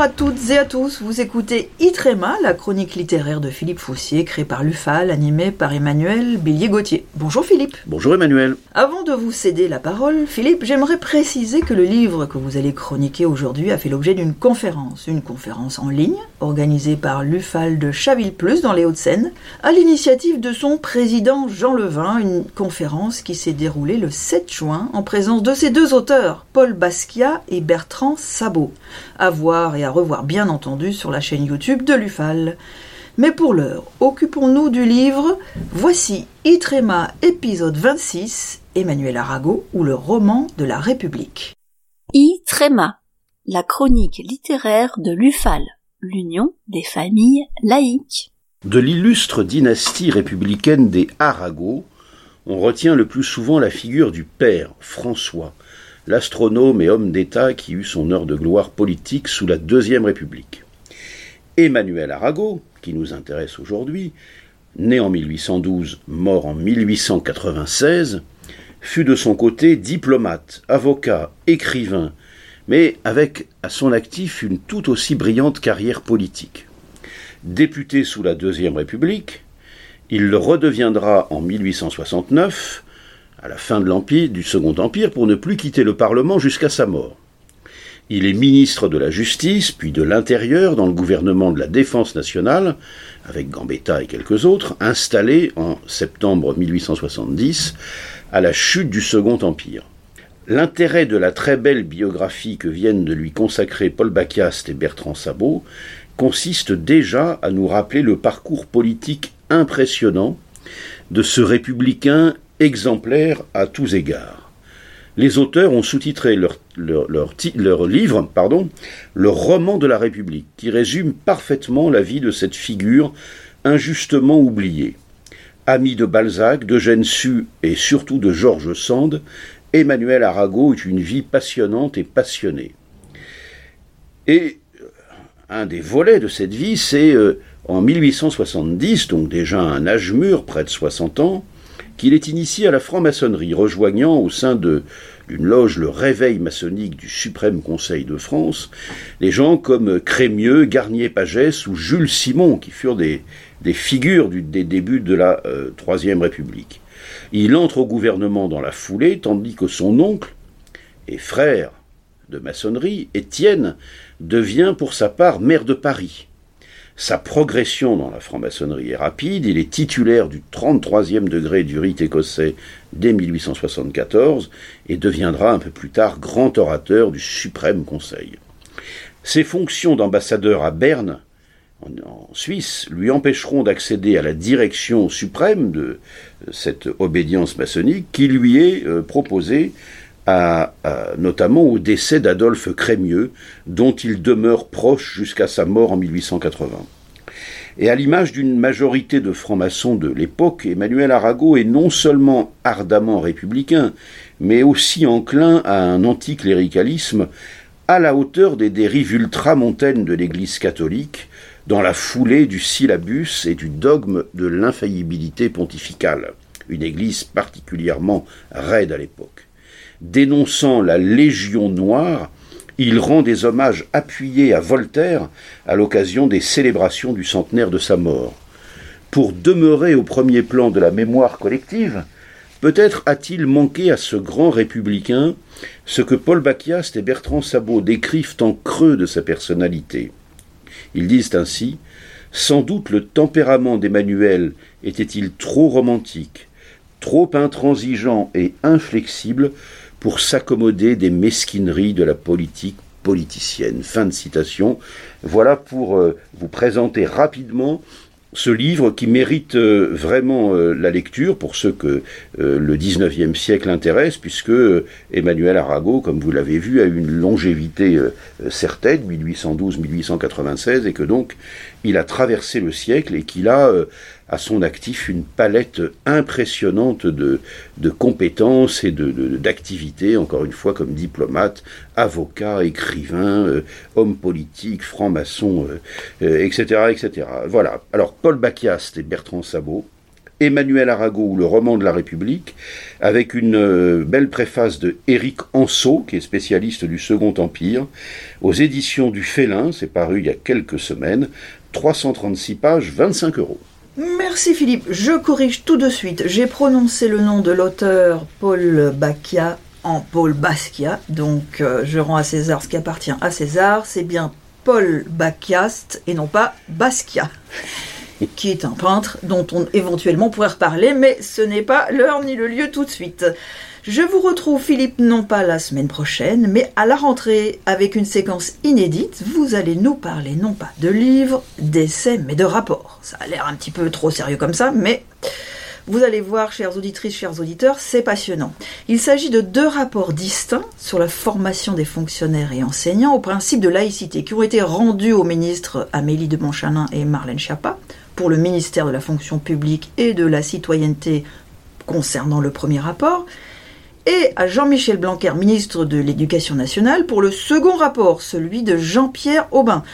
Bonjour à toutes et à tous, vous écoutez Itrema, la chronique littéraire de Philippe Foussier, créée par l'UFAL, animée par Emmanuel Bélier-Gauthier. Bonjour Philippe. Bonjour Emmanuel. Avant de vous céder la parole, Philippe, j'aimerais préciser que le livre que vous allez chroniquer aujourd'hui a fait l'objet d'une conférence, une conférence en ligne, organisée par l'UFAL de Chaville-Plus dans les Hauts-de-Seine, à l'initiative de son président Jean Levin, une conférence qui s'est déroulée le 7 juin en présence de ses deux auteurs, Paul Basquiat et Bertrand Sabot à voir et à revoir bien entendu sur la chaîne YouTube de l'UFAL. Mais pour l'heure, occupons-nous du livre Voici Itrema épisode 26, Emmanuel Arago ou le roman de la République. Itrema, la chronique littéraire de l'UFAL, l'Union des familles laïques. De l'illustre dynastie républicaine des Arago, on retient le plus souvent la figure du père, François, l'astronome et homme d'État qui eut son heure de gloire politique sous la Deuxième République. Emmanuel Arago, qui nous intéresse aujourd'hui, né en 1812, mort en 1896, fut de son côté diplomate, avocat, écrivain, mais avec à son actif une tout aussi brillante carrière politique. Député sous la Deuxième République, il le redeviendra en 1869 à la fin de l'Empire, du Second Empire, pour ne plus quitter le Parlement jusqu'à sa mort. Il est ministre de la Justice, puis de l'Intérieur dans le gouvernement de la Défense nationale, avec Gambetta et quelques autres, installé en septembre 1870 à la chute du Second Empire. L'intérêt de la très belle biographie que viennent de lui consacrer Paul Bacquiast et Bertrand Sabot consiste déjà à nous rappeler le parcours politique impressionnant de ce républicain exemplaire à tous égards. Les auteurs ont sous-titré leur, livre pardon, Le roman de la République, qui résume parfaitement la vie de cette figure injustement oubliée. Ami de Balzac, d'Eugène Sue et surtout de Georges Sand, Emmanuel Arago eut une vie passionnante et passionnée. Et euh, un des volets de cette vie, c'est euh, en 1870, donc déjà un âge mûr, près de 60 ans, qu'il est initié à la franc-maçonnerie, rejoignant au sein de d'une loge le réveil maçonnique du Suprême Conseil de France, des gens comme Crémieux, Garnier-Pagès ou Jules Simon, qui furent des, des figures des débuts de la euh, Troisième République. Il entre au gouvernement dans la foulée, tandis que son oncle et frère de maçonnerie, Étienne, devient pour sa part maire de Paris. Sa progression dans la franc-maçonnerie est rapide. Il est titulaire du 33e degré du rite écossais dès 1874 et deviendra un peu plus tard grand orateur du Suprême Conseil. Ses fonctions d'ambassadeur à Berne, en, Suisse, lui empêcheront d'accéder à la direction suprême de cette obédience maçonnique qui lui est notamment au décès d'Adolphe Crémieux, dont il demeure proche jusqu'à sa mort en 1880. Et à l'image d'une majorité de francs-maçons de l'époque, Emmanuel Arago est non seulement ardemment républicain, mais aussi enclin à un anticléricalisme à la hauteur des dérives ultramontaines de l'Église catholique, dans la foulée du syllabus et du dogme de l'infaillibilité pontificale, une Église particulièrement raide à l'époque dénonçant la Légion noire, il rend des hommages appuyés à Voltaire à l'occasion des célébrations du centenaire de sa mort. Pour demeurer au premier plan de la mémoire collective, peut-être a-t-il manqué à ce grand républicain ce que Paul Bacquiast et Bertrand Sabot décrivent en creux de sa personnalité. Ils disent ainsi Sans doute le tempérament d'Emmanuel était-il trop romantique, trop intransigeant et inflexible pour s'accommoder des mesquineries de la politique politicienne. Fin de citation. Voilà pour euh, vous présenter rapidement ce livre qui mérite euh, vraiment euh, la lecture pour ceux que le XIXe siècle intéresse, puisque Emmanuel Arago, comme vous l'avez vu, a une longévité certaine, 1812-1896, et que donc il a traversé le siècle et qu'il a à son actif une palette impressionnante de, compétences et d'activités, de, encore une fois comme diplomate, avocat, écrivain, euh, homme politique, franc-maçon, etc., euh, euh, etc. Voilà. Alors Paul Bacquiast et Bertrand Sabot, Emmanuel Arago ou le roman de la République, avec une euh, belle préface de Éric Anceau, qui est spécialiste du Second Empire, aux éditions du Félin, c'est paru il y a quelques semaines, 336 pages, 25 euros. Merci Philippe, je corrige tout de suite. J'ai prononcé le nom de l'auteur Paul Bacchia en Paul Basquiat, donc euh, je rends à César ce qui appartient à César, c'est bien Paul Bacchiast et non pas Basquiat, qui est un peintre dont on éventuellement pourrait reparler, mais ce n'est pas l'heure ni le lieu tout de suite. Je vous retrouve Philippe non pas la semaine prochaine, mais à la rentrée avec une séquence inédite. Vous allez nous parler non pas de livres, d'essais, mais de rapports. Ça a l'air un petit peu trop sérieux comme ça, mais vous allez voir, chères auditrices, chers auditeurs, c'est passionnant. Il s'agit de deux rapports distincts sur la formation des fonctionnaires et enseignants au principe de laïcité qui ont été rendus aux ministres Amélie de Montchanin et Marlène Schiappa pour le ministère de la fonction publique et de la citoyenneté concernant le premier rapport et à Jean-Michel Blanquer, ministre de l'Éducation nationale, pour le second rapport, celui de Jean-Pierre Aubin.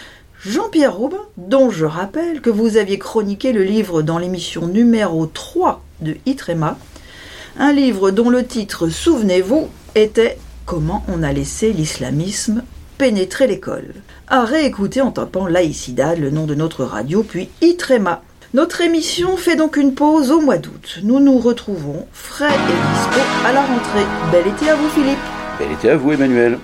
Jean-Pierre Aubin, dont je rappelle que vous aviez chroniqué le livre dans l'émission numéro 3 de Itrema, un livre dont le titre, souvenez-vous, était Comment on a laissé l'islamisme pénétrer l'école. À réécouter en tapant Laïcidad, le nom de notre radio, puis Itrema. Notre émission fait donc une pause au mois d'août. Nous nous retrouvons frais et dispo à la rentrée. Bel été à vous Philippe. Bel été à vous Emmanuel.